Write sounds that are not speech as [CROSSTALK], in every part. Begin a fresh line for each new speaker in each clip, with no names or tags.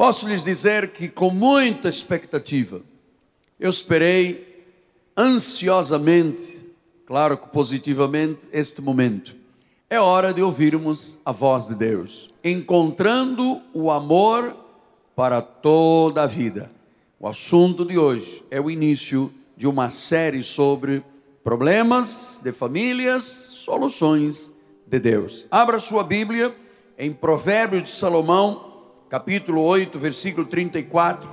Posso lhes dizer que com muita expectativa, eu esperei ansiosamente, claro que positivamente, este momento. É hora de ouvirmos a voz de Deus, encontrando o amor para toda a vida. O assunto de hoje é o início de uma série sobre problemas de famílias, soluções de Deus. Abra sua Bíblia em Provérbios de Salomão, capítulo 8, versículo 34.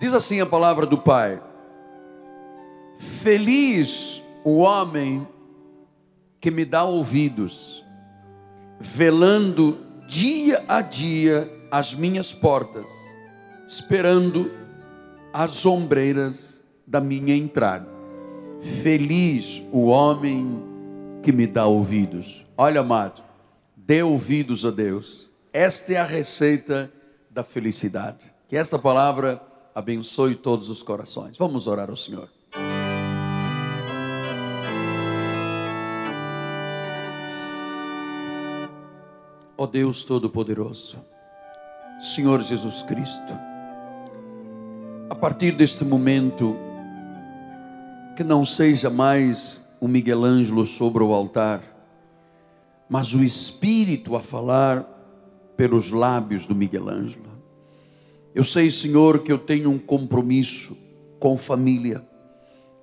Diz assim a palavra do Pai: Feliz o homem que me dá ouvidos, velando dia a dia as minhas portas esperando as ombreiras da minha entrada. Feliz o homem que me dá ouvidos. Olha, amado, dê ouvidos a Deus. Esta é a receita da felicidade. Que esta palavra abençoe todos os corações. Vamos orar ao Senhor. Ó oh Deus Todo-Poderoso, Senhor Jesus Cristo, a partir deste momento, que não seja mais o Miguel Ângelo sobre o altar, mas o Espírito a falar pelos lábios do Miguel Ângelo. Eu sei, Senhor, que eu tenho um compromisso com família.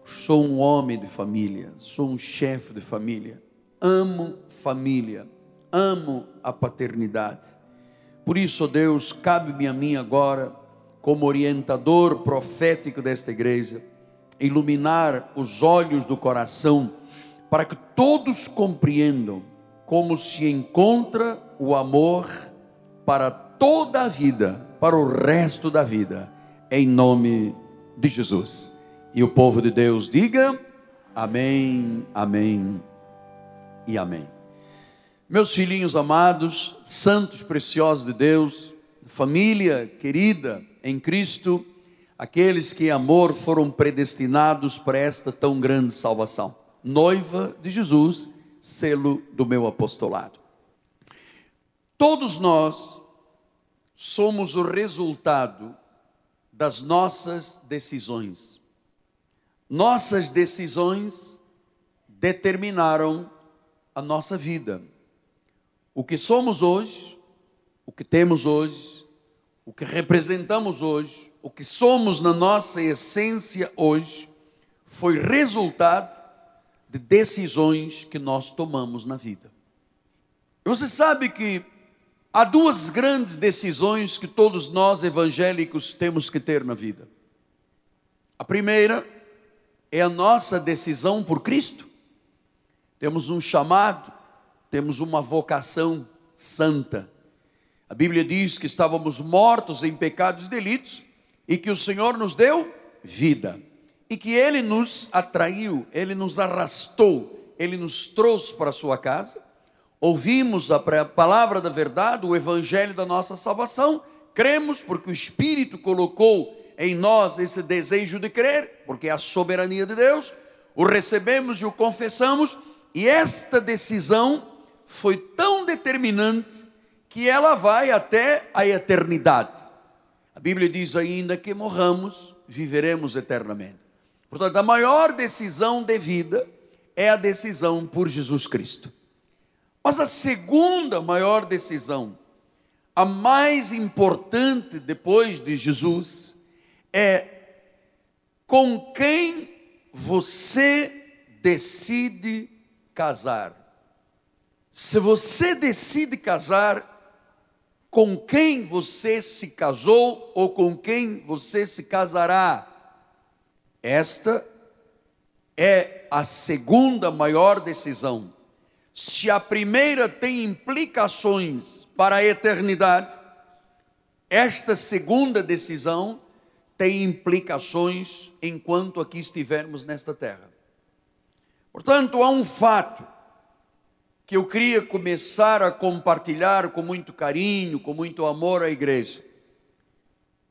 Sou um homem de família, sou um chefe de família. Amo família, amo a paternidade. Por isso, Deus, cabe-me a mim agora como orientador profético desta igreja, iluminar os olhos do coração, para que todos compreendam como se encontra o amor para toda a vida, para o resto da vida, em nome de Jesus. E o povo de Deus diga: Amém, Amém e Amém. Meus filhinhos amados, santos preciosos de Deus, família querida, em Cristo, aqueles que em amor foram predestinados para esta tão grande salvação. Noiva de Jesus, selo do meu apostolado. Todos nós somos o resultado das nossas decisões. Nossas decisões determinaram a nossa vida. O que somos hoje, o que temos hoje, o que representamos hoje, o que somos na nossa essência hoje, foi resultado de decisões que nós tomamos na vida. Você sabe que há duas grandes decisões que todos nós evangélicos temos que ter na vida. A primeira é a nossa decisão por Cristo. Temos um chamado, temos uma vocação santa. A Bíblia diz que estávamos mortos em pecados e delitos e que o Senhor nos deu vida e que Ele nos atraiu, Ele nos arrastou, Ele nos trouxe para a sua casa. Ouvimos a palavra da verdade, o Evangelho da nossa salvação, cremos porque o Espírito colocou em nós esse desejo de crer, porque é a soberania de Deus, o recebemos e o confessamos, e esta decisão foi tão determinante que ela vai até a eternidade. A Bíblia diz ainda que morramos, viveremos eternamente. Portanto, a maior decisão de vida é a decisão por Jesus Cristo. Mas a segunda maior decisão, a mais importante depois de Jesus, é com quem você decide casar. Se você decide casar, com quem você se casou ou com quem você se casará. Esta é a segunda maior decisão. Se a primeira tem implicações para a eternidade, esta segunda decisão tem implicações enquanto aqui estivermos nesta terra. Portanto, há um fato que eu queria começar a compartilhar com muito carinho, com muito amor à igreja.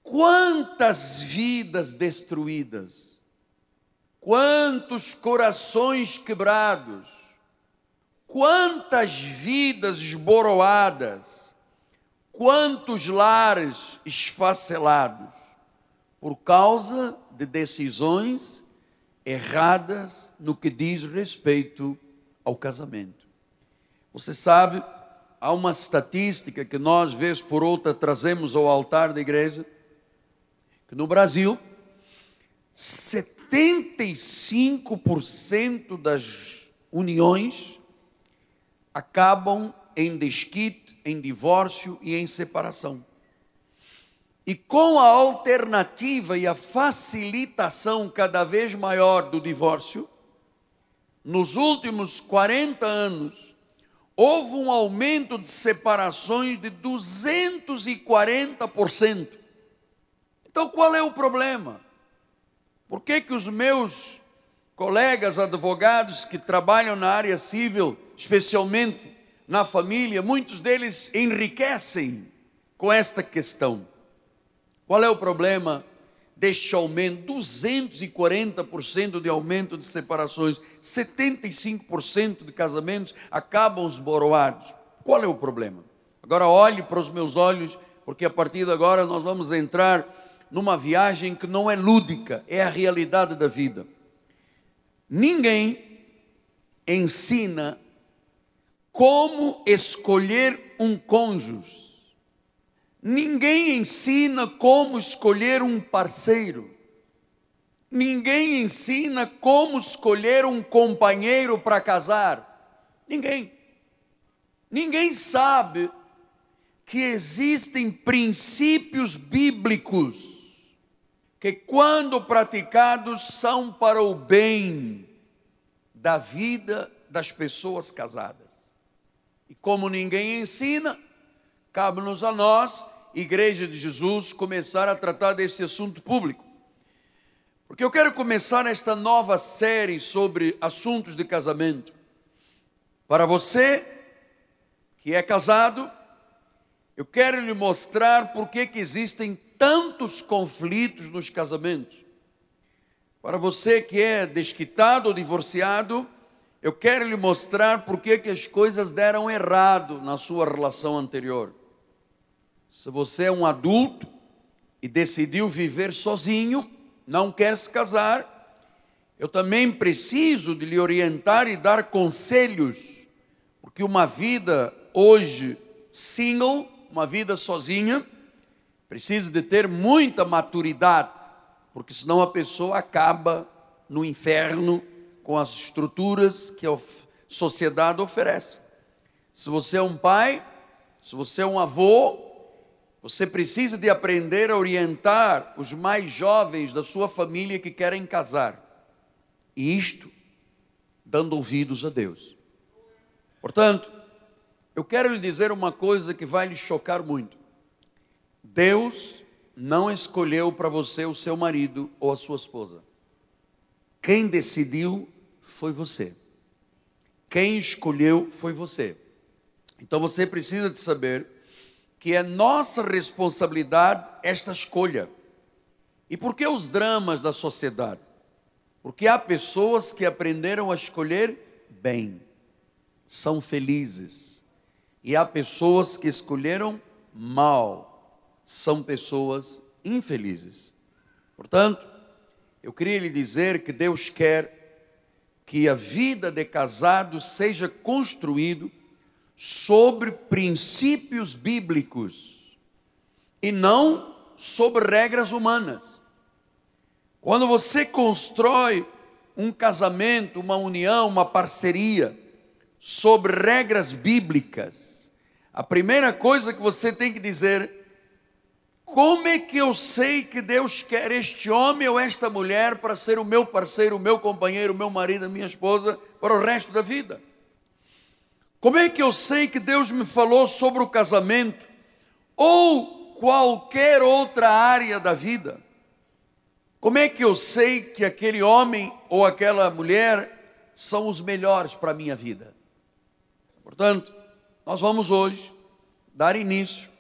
Quantas vidas destruídas, quantos corações quebrados, quantas vidas esboroadas, quantos lares esfacelados por causa de decisões erradas no que diz respeito ao casamento. Você sabe, há uma estatística que nós, vez por outra, trazemos ao altar da igreja, que no Brasil, 75% das uniões acabam em desquite, em divórcio e em separação. E com a alternativa e a facilitação cada vez maior do divórcio, nos últimos 40 anos, houve um aumento de separações de 240%. Então qual é o problema? Por que, que os meus colegas advogados que trabalham na área civil, especialmente na família, muitos deles enriquecem com esta questão? Qual é o problema deste aumento? 240% de aumento de separações, 75% de casamentos acabam esboroados. Qual é o problema? Agora olhe para os meus olhos, porque a partir de agora nós vamos entrar numa viagem que não é lúdica, é a realidade da vida. Ninguém ensina como escolher um cônjuge Ninguém ensina como escolher um parceiro. Ninguém ensina como escolher um companheiro para casar. Ninguém. Ninguém sabe que existem princípios bíblicos que, quando praticados, são para o bem da vida das pessoas casadas. Como ninguém ensina, cabe-nos a nós Igreja de Jesus, começar a tratar desse assunto público. Porque eu quero começar esta nova série sobre assuntos de casamento. Para você que é casado, eu quero lhe mostrar por que existem tantos conflitos nos casamentos. Para você que é desquitado ou divorciado, eu quero lhe mostrar por que as coisas deram errado na sua relação anterior. Se você é um adulto e decidiu viver sozinho, não quer se casar, eu também preciso de lhe orientar e dar conselhos, porque uma vida hoje single, uma vida sozinha, precisa de ter muita maturidade, porque senão a pessoa acaba no inferno com as estruturas que a sociedade oferece. Se você é um pai, se você é um avô, você precisa de aprender a orientar os mais jovens da sua família que querem casar. E isto dando ouvidos a Deus. Portanto, eu quero lhe dizer uma coisa que vai lhe chocar muito. Deus não escolheu para você o seu marido ou a sua esposa. Quem decidiu foi você. Quem escolheu foi você. Então você precisa de saber que é nossa responsabilidade esta escolha. E por que os dramas da sociedade? Porque há pessoas que aprenderam a escolher bem, são felizes. E há pessoas que escolheram mal, são pessoas infelizes. Portanto, eu queria lhe dizer que Deus quer que a vida de casado seja construído sobre princípios bíblicos e não sobre regras humanas. Quando você constrói um casamento, uma união, uma parceria sobre regras bíblicas, a primeira coisa que você tem que dizer: como é que eu sei que Deus quer este homem ou esta mulher para ser o meu parceiro, o meu companheiro, o meu marido, a minha esposa para o resto da vida? Como é que eu sei que Deus me falou sobre o casamento ou qualquer outra área da vida? Como é que eu sei que aquele homem ou aquela mulher são os melhores para a minha vida? Portanto, nós vamos hoje dar início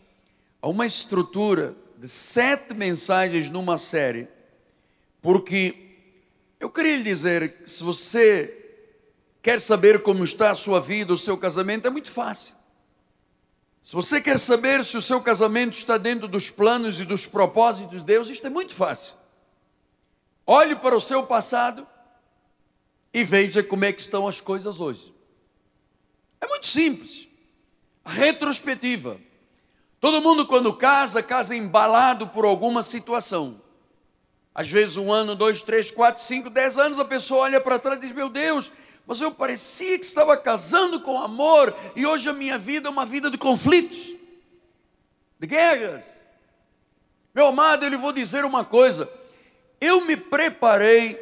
a uma estrutura de sete mensagens numa série, porque eu queria lhe dizer se você Quer saber como está a sua vida, o seu casamento? É muito fácil. Se você quer saber se o seu casamento está dentro dos planos e dos propósitos de Deus, isto é muito fácil. Olhe para o seu passado e veja como é que estão as coisas hoje. É muito simples. Retrospectiva. Todo mundo, quando casa, casa embalado por alguma situação. Às vezes, um ano, dois, três, quatro, cinco, dez anos, a pessoa olha para trás e diz: Meu Deus, mas eu parecia que estava casando com amor e hoje a minha vida é uma vida de conflitos, de guerras. Meu amado, eu lhe vou dizer uma coisa: eu me preparei,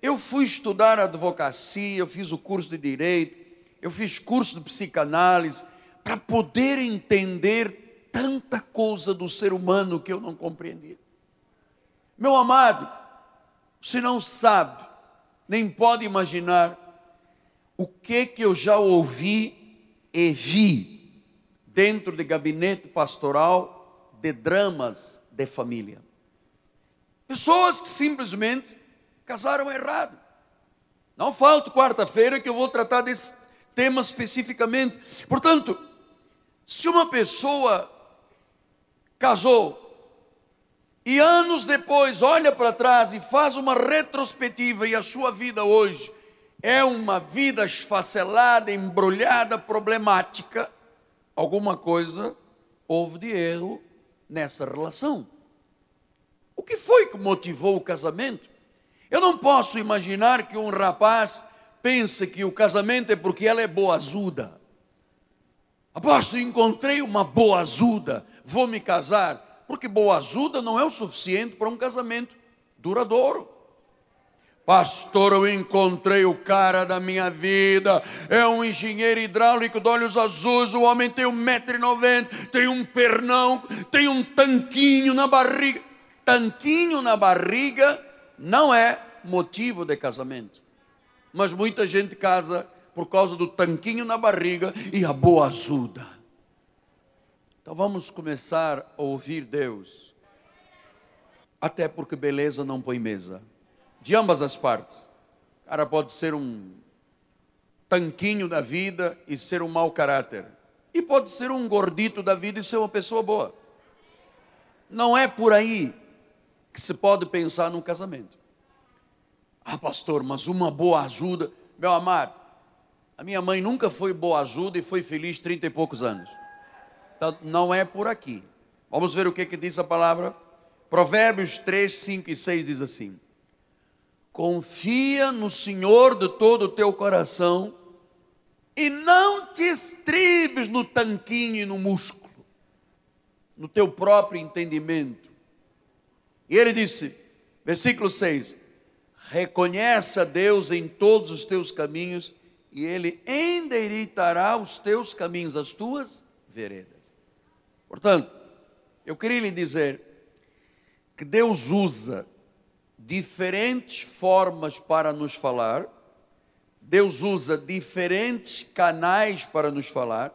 eu fui estudar advocacia, eu fiz o curso de direito, eu fiz curso de psicanálise, para poder entender tanta coisa do ser humano que eu não compreendia. Meu amado, você não sabe, nem pode imaginar o que que eu já ouvi e vi dentro de gabinete pastoral de dramas de família. Pessoas que simplesmente casaram errado. Não falta quarta-feira que eu vou tratar desse tema especificamente. Portanto, se uma pessoa casou e anos depois olha para trás e faz uma retrospectiva e a sua vida hoje é uma vida esfacelada, embrulhada, problemática, alguma coisa houve de erro nessa relação. O que foi que motivou o casamento? Eu não posso imaginar que um rapaz pense que o casamento é porque ela é boazuda. Apóstolo, encontrei uma boazuda, vou me casar. Porque boazuda não é o suficiente para um casamento duradouro. Pastor, eu encontrei o cara da minha vida. É um engenheiro hidráulico de olhos azuis. O homem tem um metro e noventa, tem um pernão, tem um tanquinho na barriga. Tanquinho na barriga não é motivo de casamento. Mas muita gente casa por causa do tanquinho na barriga e a boa ajuda. Então vamos começar a ouvir Deus. Até porque beleza não põe mesa. De ambas as partes. O cara pode ser um tanquinho da vida e ser um mau caráter. E pode ser um gordito da vida e ser uma pessoa boa. Não é por aí que se pode pensar num casamento. Ah, pastor, mas uma boa ajuda. Meu amado, a minha mãe nunca foi boa ajuda e foi feliz trinta e poucos anos. Então, não é por aqui. Vamos ver o que, que diz a palavra. Provérbios 3, 5 e 6 diz assim: Confia no Senhor de todo o teu coração e não te estribes no tanquinho e no músculo, no teu próprio entendimento. E ele disse, versículo 6: reconhece a Deus em todos os teus caminhos, e Ele endireitará os teus caminhos, as tuas veredas. Portanto, eu queria lhe dizer que Deus usa diferentes formas para nos falar, Deus usa diferentes canais para nos falar,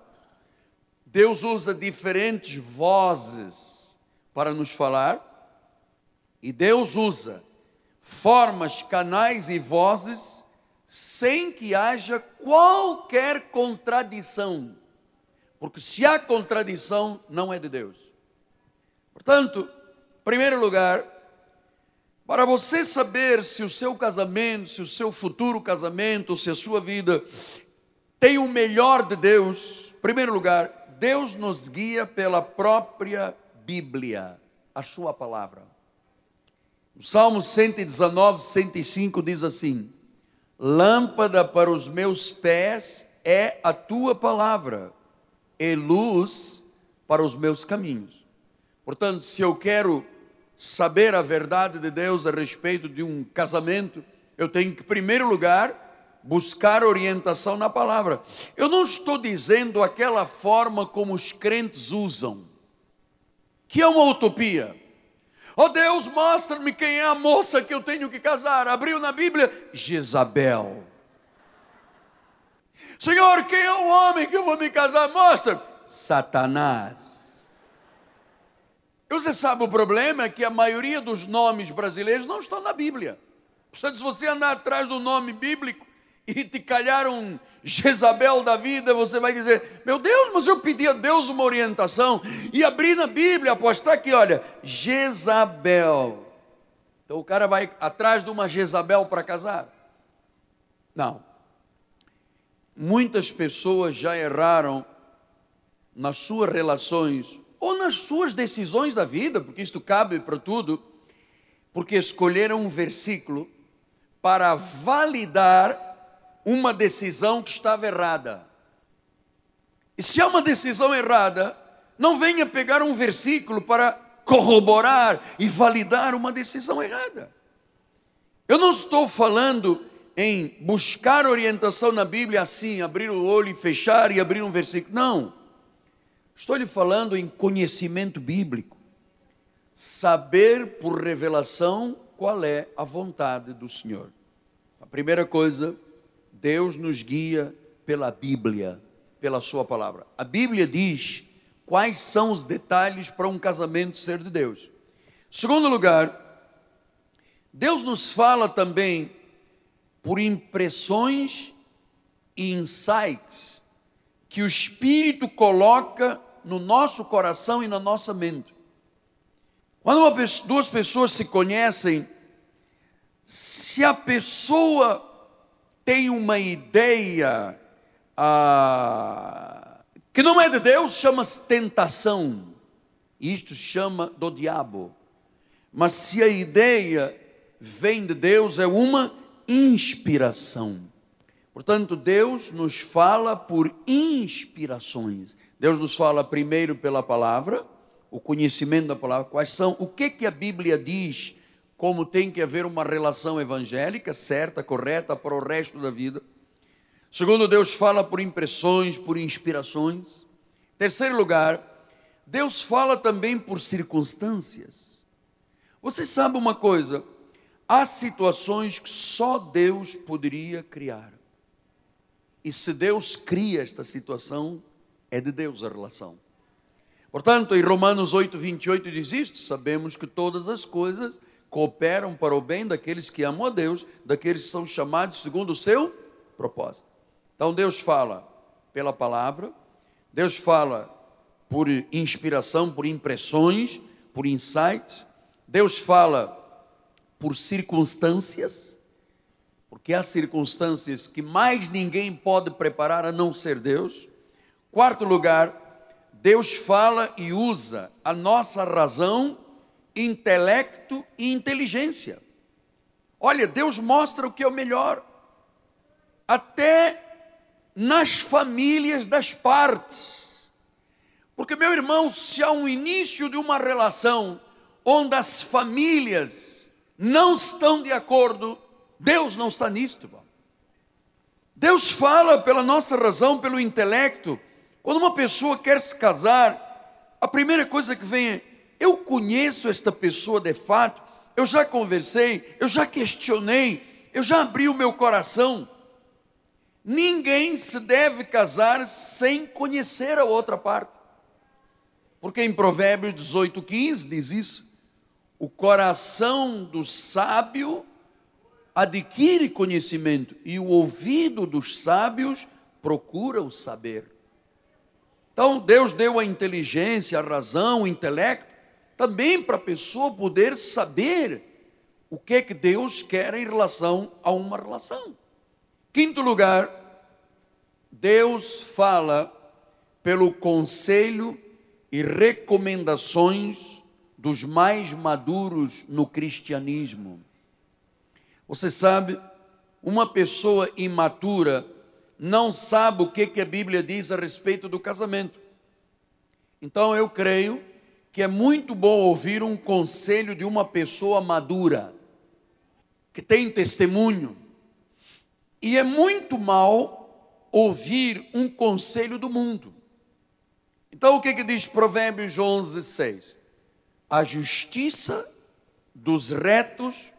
Deus usa diferentes vozes para nos falar, e Deus usa formas, canais e vozes sem que haja qualquer contradição. Porque se há contradição, não é de Deus. Portanto, em primeiro lugar, para você saber se o seu casamento, se o seu futuro casamento, se a sua vida tem o melhor de Deus, em primeiro lugar, Deus nos guia pela própria Bíblia, a sua palavra. O Salmo 119, 105 diz assim: Lâmpada para os meus pés é a tua palavra, e luz para os meus caminhos. Portanto, se eu quero saber a verdade de Deus a respeito de um casamento, eu tenho que, em primeiro lugar, buscar orientação na palavra. Eu não estou dizendo aquela forma como os crentes usam, que é uma utopia. Oh Deus, mostra-me quem é a moça que eu tenho que casar. Abriu na Bíblia, Jezabel. Senhor, quem é o homem que eu vou me casar? Mostra. Satanás. E você sabe o problema é que a maioria dos nomes brasileiros não estão na Bíblia. Portanto, se você andar atrás do nome bíblico, e te calhar um Jezabel da vida, você vai dizer: Meu Deus, mas eu pedi a Deus uma orientação e abri na Bíblia, apostar aqui, olha, Jezabel. Então o cara vai atrás de uma Jezabel para casar? Não. Muitas pessoas já erraram nas suas relações ou nas suas decisões da vida, porque isto cabe para tudo, porque escolheram um versículo para validar uma decisão que estava errada. E se é uma decisão errada, não venha pegar um versículo para corroborar e validar uma decisão errada. Eu não estou falando em buscar orientação na Bíblia assim, abrir o olho e fechar e abrir um versículo. Não. Estou lhe falando em conhecimento bíblico. Saber por revelação qual é a vontade do Senhor. A primeira coisa, Deus nos guia pela Bíblia, pela Sua palavra. A Bíblia diz quais são os detalhes para um casamento ser de Deus. Segundo lugar, Deus nos fala também por impressões e insights que o Espírito coloca no nosso coração e na nossa mente. Quando duas pessoas se conhecem, se a pessoa tem uma ideia ah, que não é de Deus, chama-se tentação. Isto chama do diabo. Mas se a ideia vem de Deus, é uma inspiração. Portanto, Deus nos fala por inspirações. Deus nos fala primeiro pela palavra, o conhecimento da palavra, quais são, o que que a Bíblia diz, como tem que haver uma relação evangélica certa, correta para o resto da vida. Segundo, Deus fala por impressões, por inspirações. Terceiro lugar, Deus fala também por circunstâncias. Você sabe uma coisa? Há situações que só Deus poderia criar. E se Deus cria esta situação, é de Deus a relação. Portanto, em Romanos 8, 28 diz isto: sabemos que todas as coisas cooperam para o bem daqueles que amam a Deus, daqueles que são chamados segundo o seu propósito. Então Deus fala pela palavra, Deus fala por inspiração, por impressões, por insights, Deus fala por circunstâncias, porque há circunstâncias que mais ninguém pode preparar a não ser Deus. Quarto lugar, Deus fala e usa a nossa razão, intelecto e inteligência. Olha, Deus mostra o que é o melhor, até nas famílias das partes. Porque, meu irmão, se há um início de uma relação onde as famílias não estão de acordo, Deus não está nisto. Deus fala pela nossa razão, pelo intelecto, quando uma pessoa quer se casar, a primeira coisa que vem é: eu conheço esta pessoa de fato, eu já conversei, eu já questionei, eu já abri o meu coração. Ninguém se deve casar sem conhecer a outra parte. Porque em Provérbios 18:15 diz isso: o coração do sábio adquire conhecimento e o ouvido dos sábios procura o saber. Então, Deus deu a inteligência, a razão, o intelecto, também para a pessoa poder saber o que é que Deus quer em relação a uma relação. Quinto lugar, Deus fala pelo conselho e recomendações dos mais maduros no cristianismo. Você sabe, uma pessoa imatura não sabe o que, que a Bíblia diz a respeito do casamento. Então eu creio que é muito bom ouvir um conselho de uma pessoa madura, que tem testemunho. E é muito mal ouvir um conselho do mundo. Então o que, que diz Provérbios 11, 6? A justiça dos retos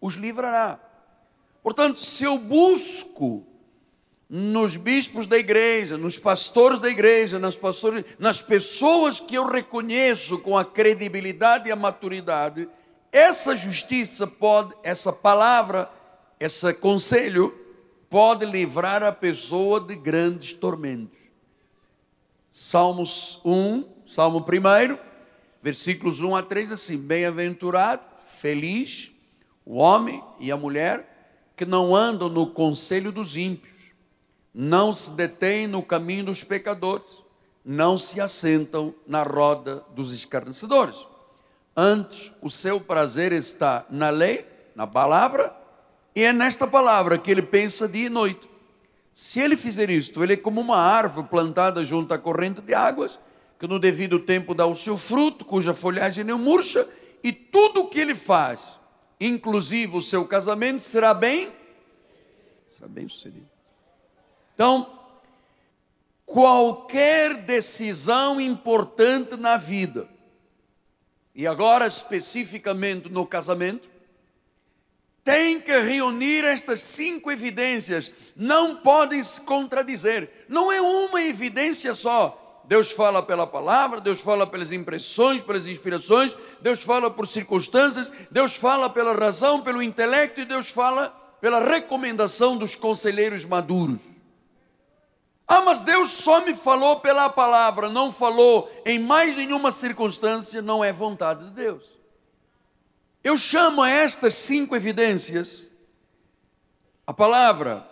os livrará. Portanto, se eu busco nos bispos da igreja, nos pastores da igreja, nas, pastores, nas pessoas que eu reconheço com a credibilidade e a maturidade, essa justiça pode, essa palavra, esse conselho, pode livrar a pessoa de grandes tormentos. Salmos 1, Salmo 1, versículos 1 a 3, assim: Bem-aventurado, feliz o homem e a mulher que não andam no conselho dos ímpios, não se detêm no caminho dos pecadores, não se assentam na roda dos escarnecedores. Antes, o seu prazer está na lei, na palavra, e é nesta palavra que ele pensa dia e noite. Se ele fizer isto, ele é como uma árvore plantada junto à corrente de águas, que no devido tempo dá o seu fruto, cuja folhagem não murcha, e tudo o que ele faz, inclusive o seu casamento, será bem, será bem sucedido. Então, qualquer decisão importante na vida, e agora especificamente no casamento, tem que reunir estas cinco evidências, não podem se contradizer, não é uma evidência só. Deus fala pela palavra, Deus fala pelas impressões, pelas inspirações, Deus fala por circunstâncias, Deus fala pela razão, pelo intelecto e Deus fala pela recomendação dos conselheiros maduros. Ah, mas Deus só me falou pela palavra, não falou em mais nenhuma circunstância, não é vontade de Deus. Eu chamo a estas cinco evidências a palavra,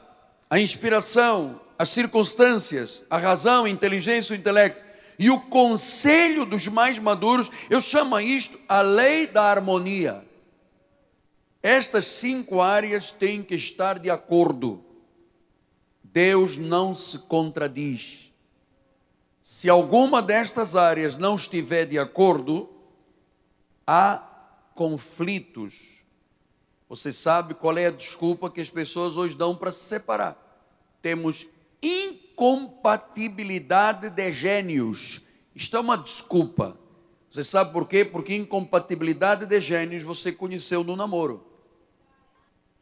a inspiração, as circunstâncias, a razão, a inteligência, o intelecto e o conselho dos mais maduros, eu chamo isto a lei da harmonia. Estas cinco áreas têm que estar de acordo. Deus não se contradiz. Se alguma destas áreas não estiver de acordo, há conflitos. Você sabe qual é a desculpa que as pessoas hoje dão para se separar? Temos incompatibilidade de gênios. Isto é uma desculpa. Você sabe por quê? Porque incompatibilidade de gênios você conheceu no namoro.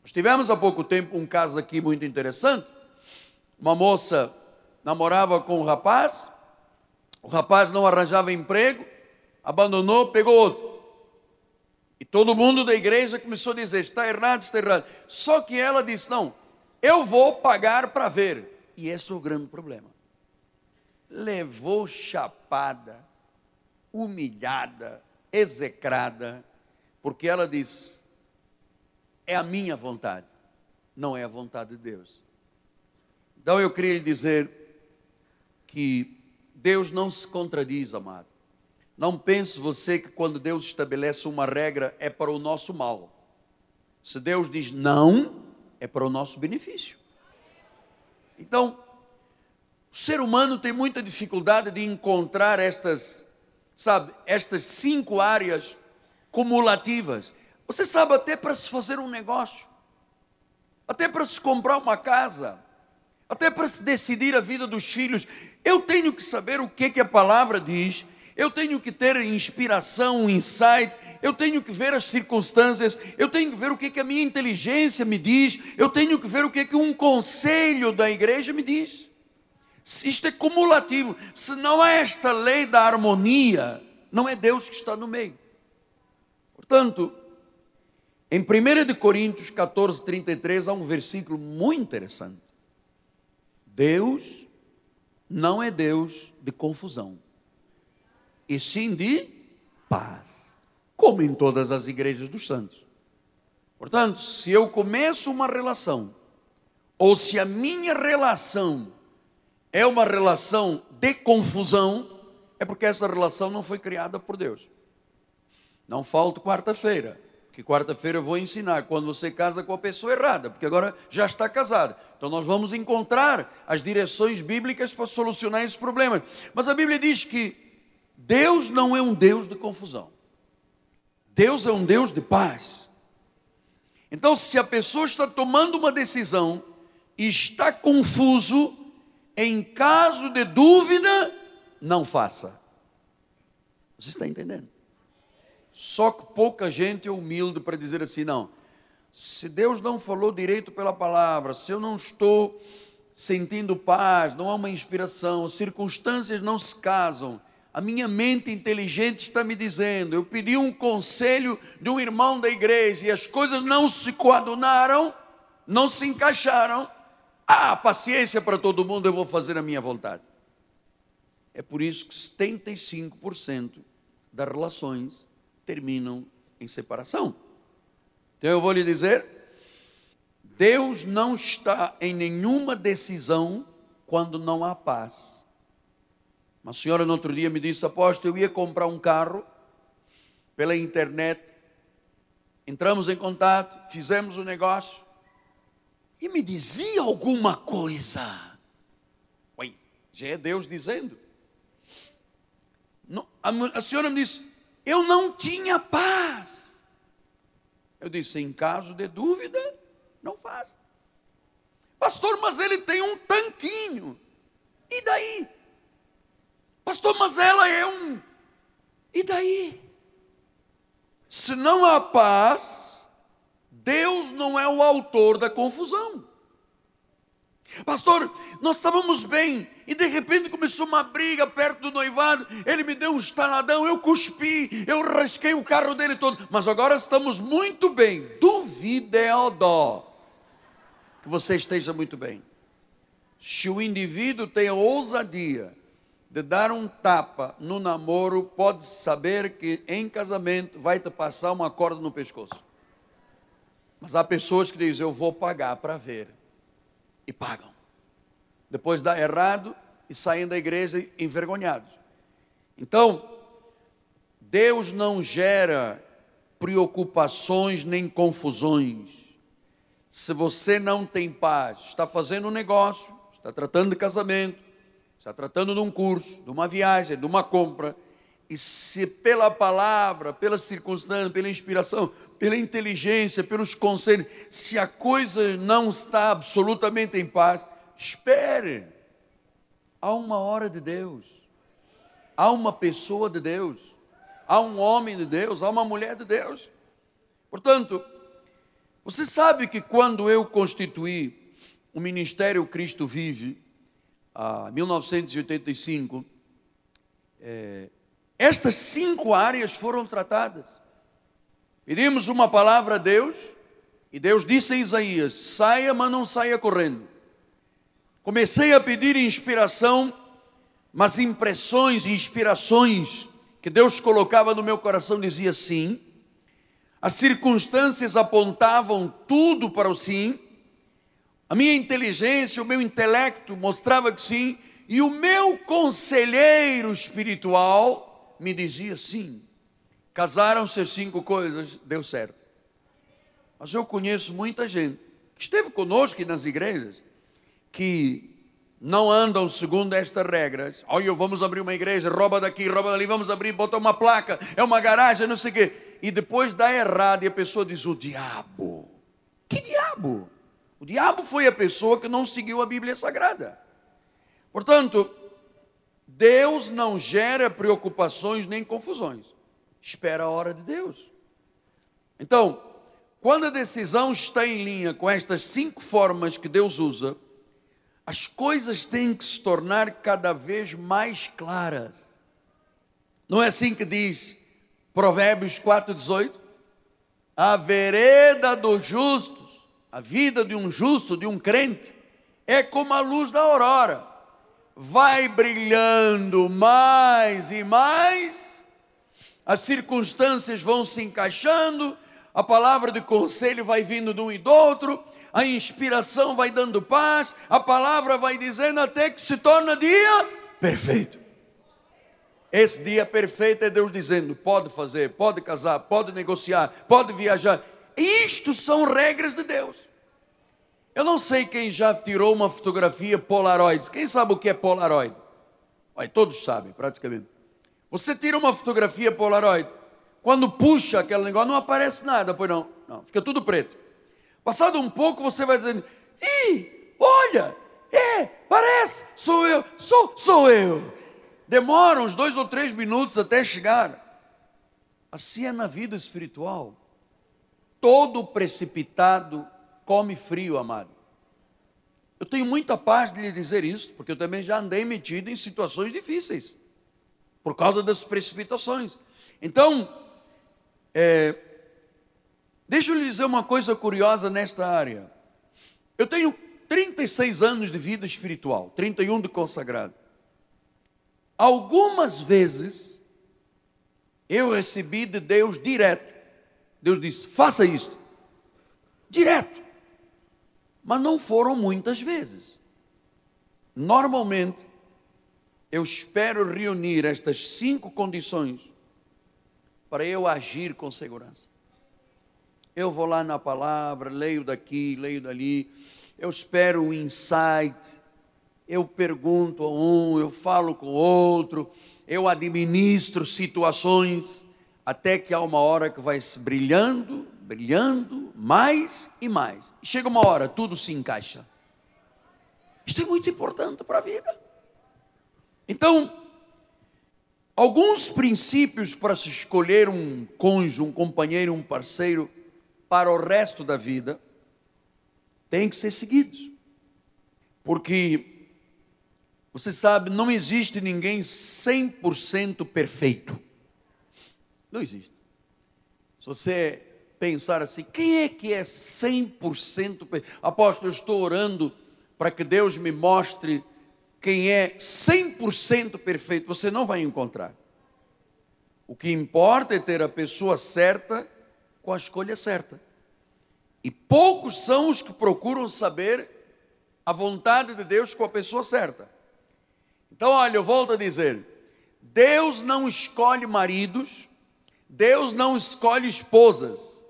Nós tivemos há pouco tempo um caso aqui muito interessante. Uma moça namorava com um rapaz, o rapaz não arranjava emprego, abandonou, pegou outro. E todo mundo da igreja começou a dizer: está errado, está errado. Só que ela disse: não, eu vou pagar para ver. E esse é o grande problema. Levou chapada, humilhada, execrada, porque ela disse: é a minha vontade, não é a vontade de Deus. Então eu queria lhe dizer que Deus não se contradiz, amado. Não pense você que quando Deus estabelece uma regra é para o nosso mal. Se Deus diz não, é para o nosso benefício. Então, o ser humano tem muita dificuldade de encontrar estas, sabe, estas cinco áreas cumulativas. Você sabe, até para se fazer um negócio, até para se comprar uma casa, até para se decidir a vida dos filhos, eu tenho que saber o que, que a palavra diz eu tenho que ter inspiração, insight, eu tenho que ver as circunstâncias, eu tenho que ver o que, que a minha inteligência me diz, eu tenho que ver o que, que um conselho da igreja me diz. Isto é cumulativo. Se não há esta lei da harmonia, não é Deus que está no meio. Portanto, em 1 Coríntios 14, 33, há um versículo muito interessante. Deus não é Deus de confusão e sim de paz, como em todas as igrejas dos santos. Portanto, se eu começo uma relação, ou se a minha relação é uma relação de confusão, é porque essa relação não foi criada por Deus. Não falta quarta-feira, que quarta-feira eu vou ensinar quando você casa com a pessoa errada, porque agora já está casado. Então nós vamos encontrar as direções bíblicas para solucionar esses problemas. Mas a Bíblia diz que Deus não é um Deus de confusão. Deus é um Deus de paz. Então, se a pessoa está tomando uma decisão e está confuso, em caso de dúvida, não faça. Você está entendendo? Só que pouca gente é humilde para dizer assim: não, se Deus não falou direito pela palavra, se eu não estou sentindo paz, não há uma inspiração, circunstâncias não se casam, a minha mente inteligente está me dizendo, eu pedi um conselho de um irmão da igreja e as coisas não se coadunaram, não se encaixaram, Ah, paciência para todo mundo, eu vou fazer a minha vontade. É por isso que 75% das relações terminam em separação. Então eu vou lhe dizer: Deus não está em nenhuma decisão quando não há paz. Uma senhora no outro dia me disse: Apóstolo, eu ia comprar um carro pela internet. Entramos em contato, fizemos o negócio e me dizia alguma coisa. Oi, já é Deus dizendo. A senhora me disse: Eu não tinha paz. Eu disse: Em caso de dúvida, não faz. Pastor, mas ele tem um tanquinho. E daí? Pastor, mas ela é um. E daí? Se não há paz, Deus não é o autor da confusão. Pastor, nós estávamos bem e de repente começou uma briga perto do noivado. Ele me deu um estaladão, eu cuspi, eu rasquei o carro dele todo. Mas agora estamos muito bem. Duvide é o dó que você esteja muito bem. Se o indivíduo tem a ousadia de dar um tapa no namoro, pode saber que em casamento vai te passar uma corda no pescoço. Mas há pessoas que dizem: Eu vou pagar para ver e pagam. Depois dá errado e saem da igreja envergonhados. Então, Deus não gera preocupações nem confusões. Se você não tem paz, está fazendo um negócio, está tratando de casamento, está tratando de um curso, de uma viagem, de uma compra, e se pela palavra, pela circunstância, pela inspiração, pela inteligência, pelos conselhos, se a coisa não está absolutamente em paz, espere. Há uma hora de Deus, há uma pessoa de Deus, há um homem de Deus, há uma mulher de Deus. Portanto, você sabe que quando eu constituí o Ministério Cristo Vive, em 1985, é, estas cinco áreas foram tratadas. Pedimos uma palavra a Deus, e Deus disse a Isaías: saia, mas não saia correndo. Comecei a pedir inspiração, mas impressões e inspirações que Deus colocava no meu coração dizia sim. As circunstâncias apontavam tudo para o sim. A minha inteligência, o meu intelecto mostrava que sim, e o meu conselheiro espiritual me dizia sim. Casaram-se cinco coisas, deu certo. Mas eu conheço muita gente que esteve conosco nas igrejas, que não andam segundo estas regras. Olha, vamos abrir uma igreja, rouba daqui, rouba dali, vamos abrir, bota uma placa, é uma garagem, não sei o quê. E depois dá errado e a pessoa diz: o diabo. Que diabo? O diabo foi a pessoa que não seguiu a Bíblia Sagrada. Portanto, Deus não gera preocupações nem confusões espera a hora de Deus. Então, quando a decisão está em linha com estas cinco formas que Deus usa, as coisas têm que se tornar cada vez mais claras. Não é assim que diz Provérbios 4,18? A vereda dos justos, a vida de um justo, de um crente, é como a luz da aurora, vai brilhando mais e mais as circunstâncias vão se encaixando, a palavra de conselho vai vindo de um e do outro, a inspiração vai dando paz, a palavra vai dizendo até que se torna dia perfeito. Esse dia perfeito é Deus dizendo: pode fazer, pode casar, pode negociar, pode viajar. Isto são regras de Deus. Eu não sei quem já tirou uma fotografia Polaroid. Quem sabe o que é Polaroid? Vai, todos sabem, praticamente. Você tira uma fotografia Polaroid, quando puxa aquele negócio, não aparece nada, pois não. Não, fica tudo preto. Passado um pouco, você vai dizendo: Ih, olha, é, parece, sou eu, sou, sou eu. Demora uns dois ou três minutos até chegar. Assim é na vida espiritual. Todo precipitado come frio, amado. Eu tenho muita paz de lhe dizer isso, porque eu também já andei metido em situações difíceis por causa das precipitações. Então, é, deixa eu lhe dizer uma coisa curiosa nesta área. Eu tenho 36 anos de vida espiritual, 31 de consagrado. Algumas vezes eu recebi de Deus direto. Deus disse: faça isto. Direto. Mas não foram muitas vezes. Normalmente, eu espero reunir estas cinco condições para eu agir com segurança. Eu vou lá na palavra, leio daqui, leio dali, eu espero o insight, eu pergunto a um, eu falo com o outro, eu administro situações, até que há uma hora que vai se brilhando, brilhando, mais e mais. Chega uma hora, tudo se encaixa. Isto é muito importante para a vida. Então, alguns princípios para se escolher um cônjuge, um companheiro, um parceiro para o resto da vida têm que ser seguidos. Porque você sabe, não existe ninguém 100% perfeito. Não existe. Se você pensar assim, quem é que é 100% perfeito? Apóstolo, eu estou orando para que Deus me mostre quem é 100% perfeito, você não vai encontrar. O que importa é ter a pessoa certa com a escolha certa. E poucos são os que procuram saber a vontade de Deus com a pessoa certa. Então, olha, eu volto a dizer: Deus não escolhe maridos, Deus não escolhe esposas.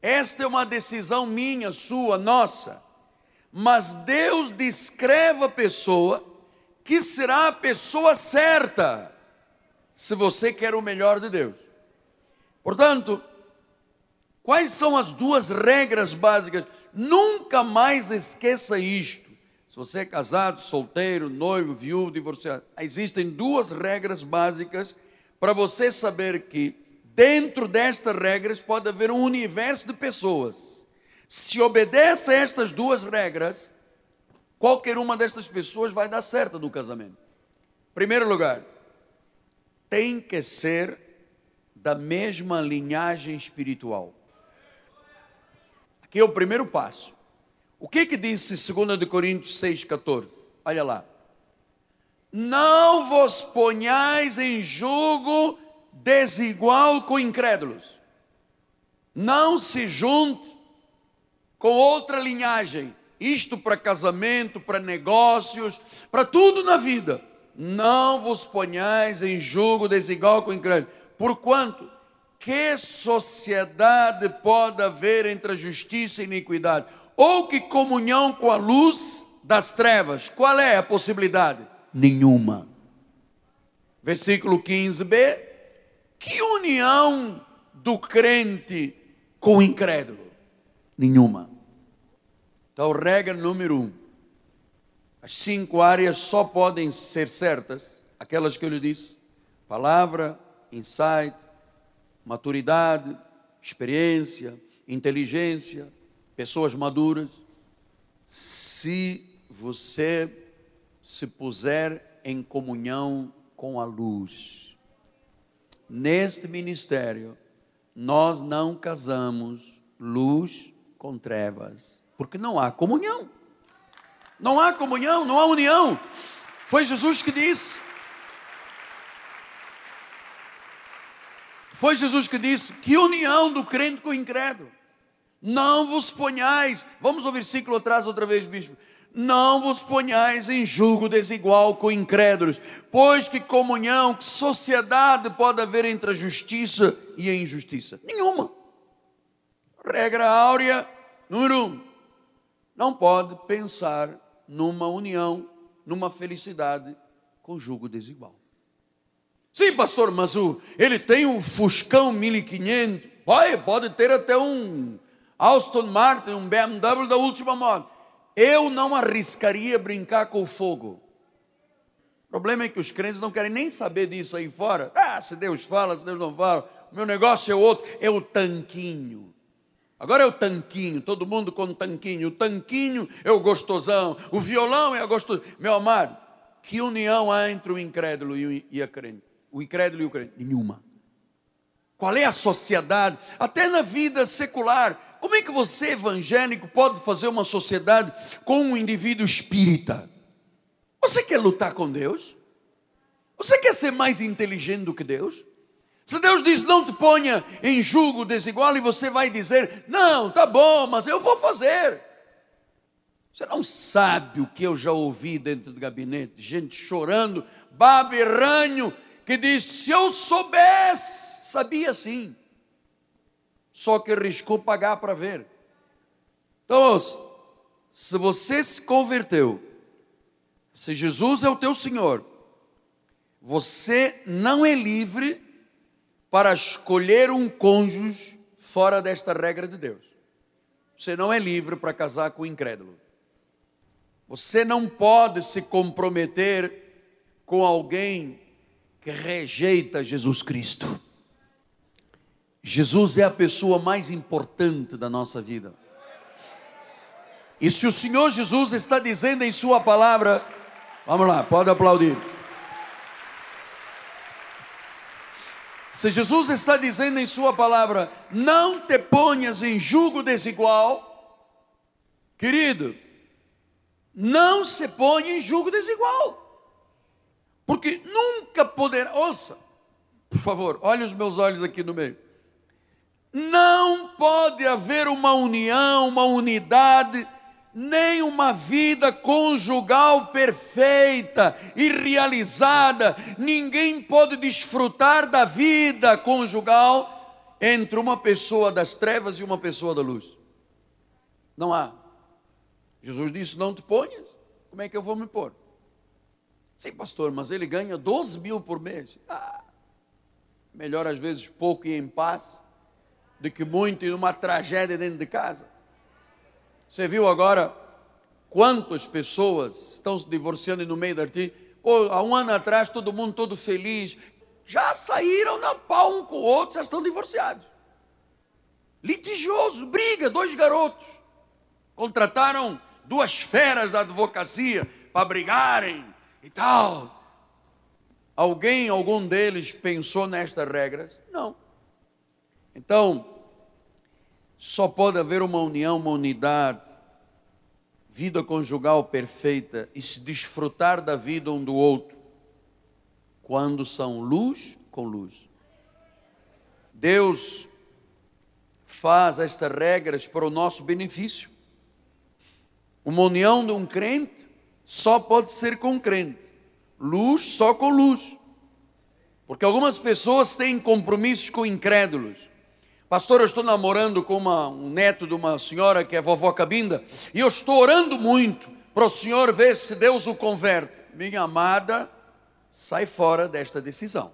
Esta é uma decisão minha, sua, nossa. Mas Deus descreve a pessoa que será a pessoa certa, se você quer o melhor de Deus. Portanto, quais são as duas regras básicas? Nunca mais esqueça isto. Se você é casado, solteiro, noivo, viúvo, divorciado, existem duas regras básicas para você saber que dentro destas regras pode haver um universo de pessoas. Se obedece a estas duas regras, Qualquer uma destas pessoas vai dar certo no casamento. Primeiro lugar, tem que ser da mesma linhagem espiritual. Aqui é o primeiro passo. O que que disse 2 Coríntios 6,14? Olha lá. Não vos ponhais em julgo desigual com incrédulos. Não se junte com outra linhagem isto para casamento, para negócios, para tudo na vida. Não vos ponhais em julgo desigual com incrédulo. Porquanto, que sociedade pode haver entre a justiça e a iniquidade? Ou que comunhão com a luz das trevas? Qual é a possibilidade? Nenhuma. Versículo 15b. Que união do crente com o incrédulo? Nenhuma. Então, regra número um: as cinco áreas só podem ser certas, aquelas que eu lhe disse: palavra, insight, maturidade, experiência, inteligência, pessoas maduras. Se você se puser em comunhão com a luz. Neste ministério, nós não casamos luz com trevas porque não há comunhão. Não há comunhão, não há união. Foi Jesus que disse. Foi Jesus que disse: Que união do crente com o incrédulo. Não vos ponhais. Vamos ao versículo atrás outra vez, bispo. Não vos ponhais em julgo desigual com incrédulos, pois que comunhão, que sociedade pode haver entre a justiça e a injustiça? Nenhuma. Regra áurea número um: não pode pensar numa união, numa felicidade com julgo desigual. Sim, pastor, mas o, ele tem um Fuscão 1500, pode, pode ter até um Aston Martin, um BMW da última moda. Eu não arriscaria brincar com o fogo. O problema é que os crentes não querem nem saber disso aí fora. Ah, se Deus fala, se Deus não fala, meu negócio é outro, é o tanquinho. Agora é o tanquinho, todo mundo com tanquinho. O tanquinho é o gostosão, o violão é a gostoso. Meu amado, que união há entre o incrédulo e a crente? O incrédulo e o crente? Nenhuma. Qual é a sociedade? Até na vida secular, como é que você, evangélico, pode fazer uma sociedade com um indivíduo espírita? Você quer lutar com Deus? Você quer ser mais inteligente do que Deus? Se Deus diz não te ponha em julgo desigual e você vai dizer, não, tá bom, mas eu vou fazer. Você não sabe o que eu já ouvi dentro do gabinete, gente chorando, baba e ranho, que diz: se eu soubesse, sabia sim. Só que riscou pagar para ver. Então, se você se converteu, se Jesus é o teu Senhor, você não é livre para escolher um cônjuge fora desta regra de Deus. Você não é livre para casar com o incrédulo. Você não pode se comprometer com alguém que rejeita Jesus Cristo. Jesus é a pessoa mais importante da nossa vida. E se o Senhor Jesus está dizendo em Sua palavra, vamos lá, pode aplaudir. Se Jesus está dizendo em Sua palavra, não te ponhas em julgo desigual, querido, não se ponha em julgo desigual, porque nunca poderá, ouça, por favor, olhe os meus olhos aqui no meio. Não pode haver uma união, uma unidade nem uma vida conjugal perfeita e realizada. Ninguém pode desfrutar da vida conjugal entre uma pessoa das trevas e uma pessoa da luz. Não há. Jesus disse: Não te ponhas. Como é que eu vou me pôr? Sim, pastor, mas ele ganha 12 mil por mês. Ah, melhor às vezes pouco e em paz do que muito e numa tragédia dentro de casa. Você viu agora quantas pessoas estão se divorciando no meio da arte? Pô, há um ano atrás todo mundo todo feliz, já saíram na pau um com o outro, já estão divorciados. Litigioso, briga, dois garotos. Contrataram duas feras da advocacia para brigarem e tal. Alguém, algum deles pensou nestas regras? Não. Então, só pode haver uma união, uma unidade, vida conjugal perfeita e se desfrutar da vida um do outro quando são luz com luz. Deus faz estas regras para o nosso benefício. Uma união de um crente só pode ser com crente, luz só com luz. Porque algumas pessoas têm compromissos com incrédulos. Pastor, eu estou namorando com uma, um neto de uma senhora que é vovó Cabinda, e eu estou orando muito para o senhor ver se Deus o converte. Minha amada, sai fora desta decisão.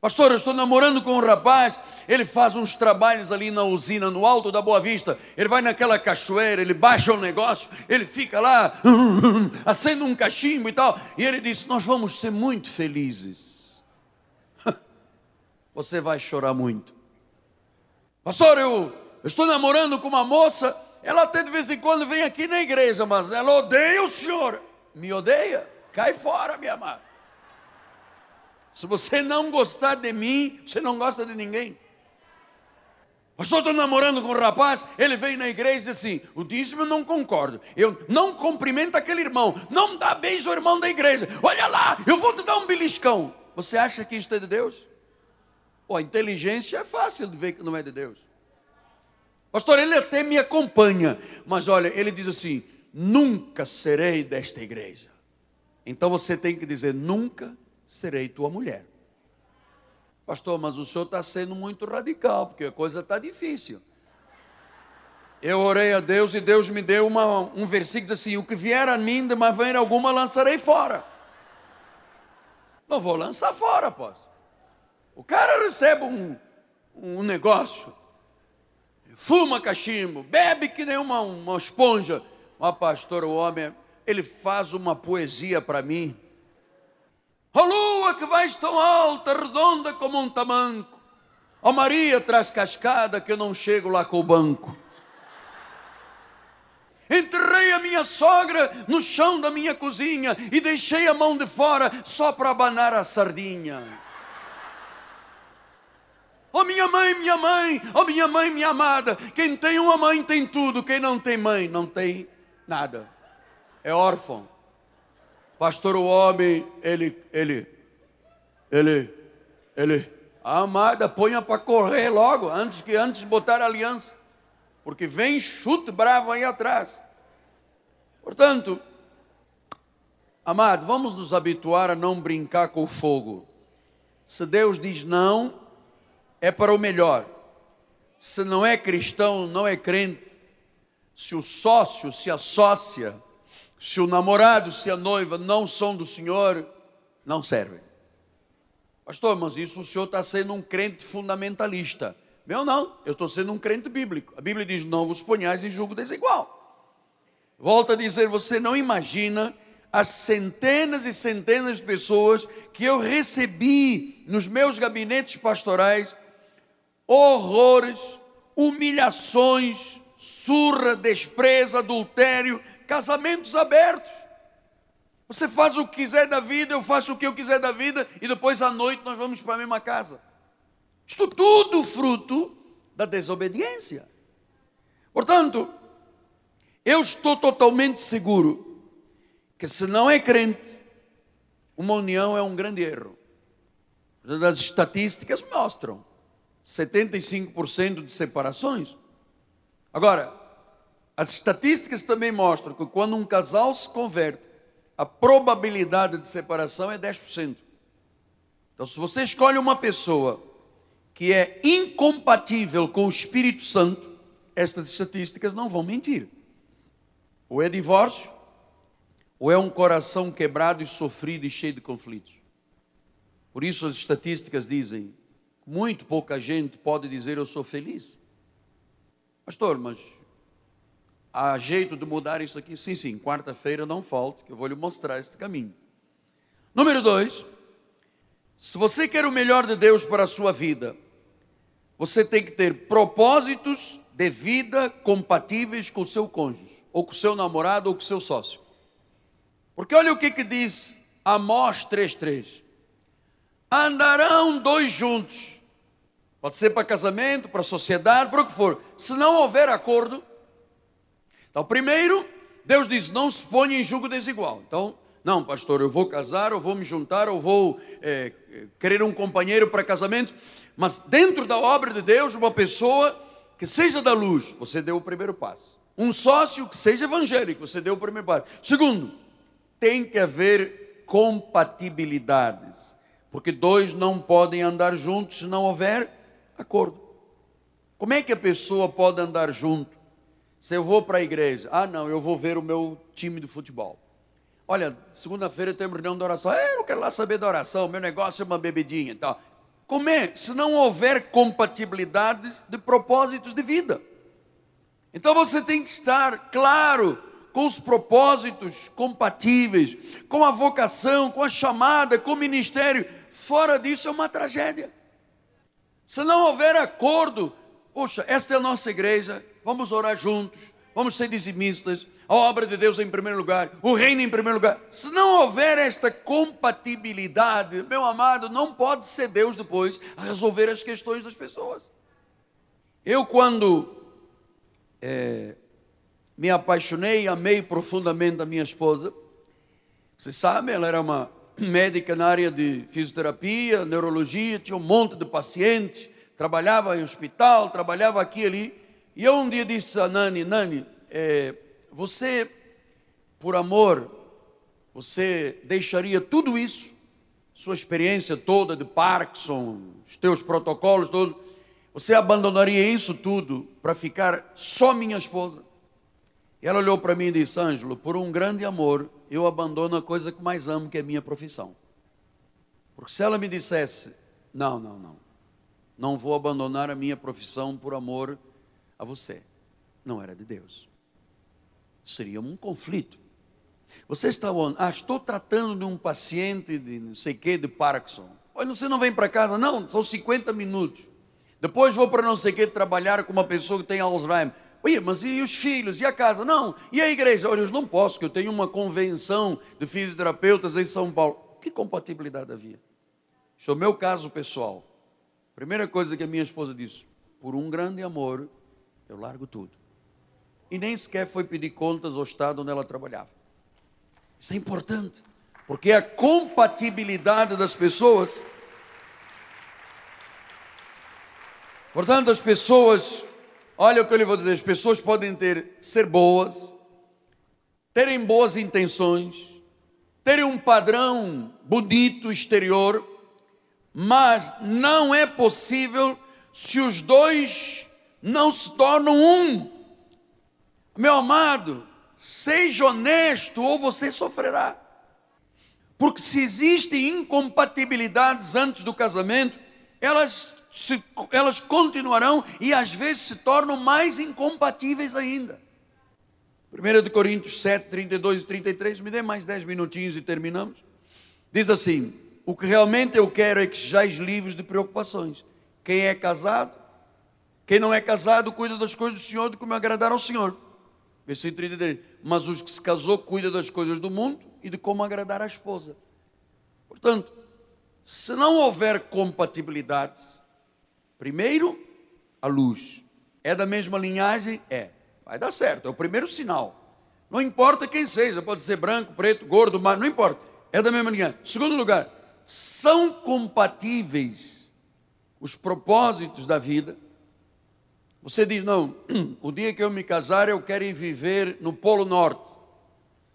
Pastor, eu estou namorando com um rapaz, ele faz uns trabalhos ali na usina, no alto da Boa Vista. Ele vai naquela cachoeira, ele baixa o negócio, ele fica lá, [LAUGHS] acende um cachimbo e tal. E ele diz: Nós vamos ser muito felizes. [LAUGHS] Você vai chorar muito. Pastor, eu, estou namorando com uma moça, ela até de vez em quando vem aqui na igreja, mas ela odeia o senhor. Me odeia? Cai fora, minha amada. Se você não gostar de mim, você não gosta de ninguém. Pastor, estou namorando com um rapaz, ele veio na igreja e disse assim: o dízimo eu não concordo. Eu não cumprimento aquele irmão, não dá beijo ao irmão da igreja. Olha lá, eu vou te dar um beliscão. Você acha que isto é de Deus? Pô, inteligência é fácil de ver que não é de Deus. Pastor, ele até me acompanha, mas olha, ele diz assim: nunca serei desta igreja. Então você tem que dizer: nunca serei tua mulher. Pastor, mas o senhor está sendo muito radical, porque a coisa está difícil. Eu orei a Deus e Deus me deu uma, um versículo assim: o que vier a mim de maneira alguma lançarei fora. Não vou lançar fora, apóstolo. O cara recebe um, um negócio, fuma cachimbo, bebe que nem uma, uma esponja. Uma pastora, o homem, ele faz uma poesia para mim. A lua que vais tão alta, redonda como um tamanco. A Maria traz cascada que eu não chego lá com o banco. Enterrei a minha sogra no chão da minha cozinha e deixei a mão de fora só para abanar a sardinha. Oh, minha mãe, minha mãe, oh, minha mãe, minha amada. Quem tem uma mãe tem tudo, quem não tem mãe não tem nada. É órfão. Pastor, o homem, ele, ele, ele, ele, a amada, ponha para correr logo, antes que antes de botar aliança. Porque vem chute bravo aí atrás. Portanto, amado, vamos nos habituar a não brincar com o fogo. Se Deus diz não, é para o melhor. Se não é cristão, não é crente, se o sócio se associa, se o namorado, se a noiva não são do Senhor, não servem. Pastor, mas isso o senhor está sendo um crente fundamentalista. Meu não, eu estou sendo um crente bíblico. A Bíblia diz: não vos ponhais em julgo desigual. Volta a dizer: você não imagina as centenas e centenas de pessoas que eu recebi nos meus gabinetes pastorais horrores, humilhações, surra, desprezo, adultério, casamentos abertos. Você faz o que quiser da vida, eu faço o que eu quiser da vida, e depois à noite nós vamos para a mesma casa. Isto tudo fruto da desobediência. Portanto, eu estou totalmente seguro que se não é crente, uma união é um grande erro. As estatísticas mostram 75% de separações. Agora, as estatísticas também mostram que quando um casal se converte, a probabilidade de separação é 10%. Então, se você escolhe uma pessoa que é incompatível com o Espírito Santo, estas estatísticas não vão mentir. Ou é divórcio, ou é um coração quebrado e sofrido e cheio de conflitos. Por isso as estatísticas dizem muito pouca gente pode dizer eu sou feliz. Pastor, mas há jeito de mudar isso aqui? Sim, sim, quarta-feira não falte, que eu vou lhe mostrar este caminho. Número dois, se você quer o melhor de Deus para a sua vida, você tem que ter propósitos de vida compatíveis com o seu cônjuge, ou com o seu namorado, ou com o seu sócio. Porque olha o que, que diz Amós 3,3: Andarão dois juntos Pode ser para casamento, para sociedade, para o que for. Se não houver acordo, então, primeiro, Deus diz: não se ponha em julgo desigual. Então, não, pastor, eu vou casar, eu vou me juntar, eu vou é, querer um companheiro para casamento, mas dentro da obra de Deus, uma pessoa que seja da luz, você deu o primeiro passo. Um sócio que seja evangélico, você deu o primeiro passo. Segundo, tem que haver compatibilidades, porque dois não podem andar juntos se não houver acordo. Como é que a pessoa pode andar junto? Se eu vou para a igreja, ah, não, eu vou ver o meu time de futebol. Olha, segunda-feira temos reunião de oração. É, eu não quero lá saber da oração, meu negócio é uma bebidinha e tal. Como é? Se não houver compatibilidades de propósitos de vida. Então você tem que estar claro com os propósitos compatíveis, com a vocação, com a chamada, com o ministério. Fora disso é uma tragédia. Se não houver acordo, puxa, esta é a nossa igreja, vamos orar juntos, vamos ser dizimistas, a obra de Deus em primeiro lugar, o reino em primeiro lugar. Se não houver esta compatibilidade, meu amado, não pode ser Deus depois a resolver as questões das pessoas. Eu, quando é, me apaixonei, amei profundamente a minha esposa, você sabe, ela era uma médica na área de fisioterapia, neurologia, tinha um monte de pacientes, trabalhava em hospital, trabalhava aqui e ali. E eu um dia disse a Nani, Nani, é, você, por amor, você deixaria tudo isso, sua experiência toda de Parkinson, os teus protocolos todos, você abandonaria isso tudo para ficar só minha esposa? E ela olhou para mim e disse, Ângelo, por um grande amor, eu abandono a coisa que mais amo, que é a minha profissão. Porque se ela me dissesse, não, não, não, não vou abandonar a minha profissão por amor a você, não era de Deus. Seria um conflito. Você está onde? Ah, estou tratando de um paciente de não sei o que, de Parkinson. Olha, você não vem para casa? Não, são 50 minutos. Depois vou para não sei o que trabalhar com uma pessoa que tem Alzheimer. Oi, mas e os filhos? E a casa? Não. E a igreja? Olha, eu não posso, que eu tenho uma convenção de fisioterapeutas em São Paulo. Que compatibilidade havia? Este é o meu caso pessoal. Primeira coisa que a minha esposa disse: por um grande amor, eu largo tudo. E nem sequer foi pedir contas ao estado onde ela trabalhava. Isso é importante, porque a compatibilidade das pessoas. Portanto, as pessoas, olha o que eu lhe vou dizer: as pessoas podem ter, ser boas, terem boas intenções, terem um padrão bonito exterior, mas não é possível se os dois não se tornam um. Meu amado, seja honesto ou você sofrerá. Porque se existem incompatibilidades antes do casamento, elas, se, elas continuarão e às vezes se tornam mais incompatíveis ainda. 1 Coríntios 7, 32 e 33, me dê mais 10 minutinhos e terminamos. Diz assim: O que realmente eu quero é que sejais livres de preocupações. Quem é casado, quem não é casado, cuida das coisas do Senhor de como agradar ao Senhor. Versículo 33. Mas os que se casou, cuida das coisas do mundo e de como agradar a esposa. Portanto, se não houver compatibilidades, primeiro, a luz. É da mesma linhagem? É. Vai dar certo, é o primeiro sinal. Não importa quem seja, pode ser branco, preto, gordo, magro, não importa. É da mesma linhagem. Segundo lugar, são compatíveis os propósitos da vida. Você diz, não, [CLEARS THROAT] o dia que eu me casar eu quero ir viver no Polo Norte.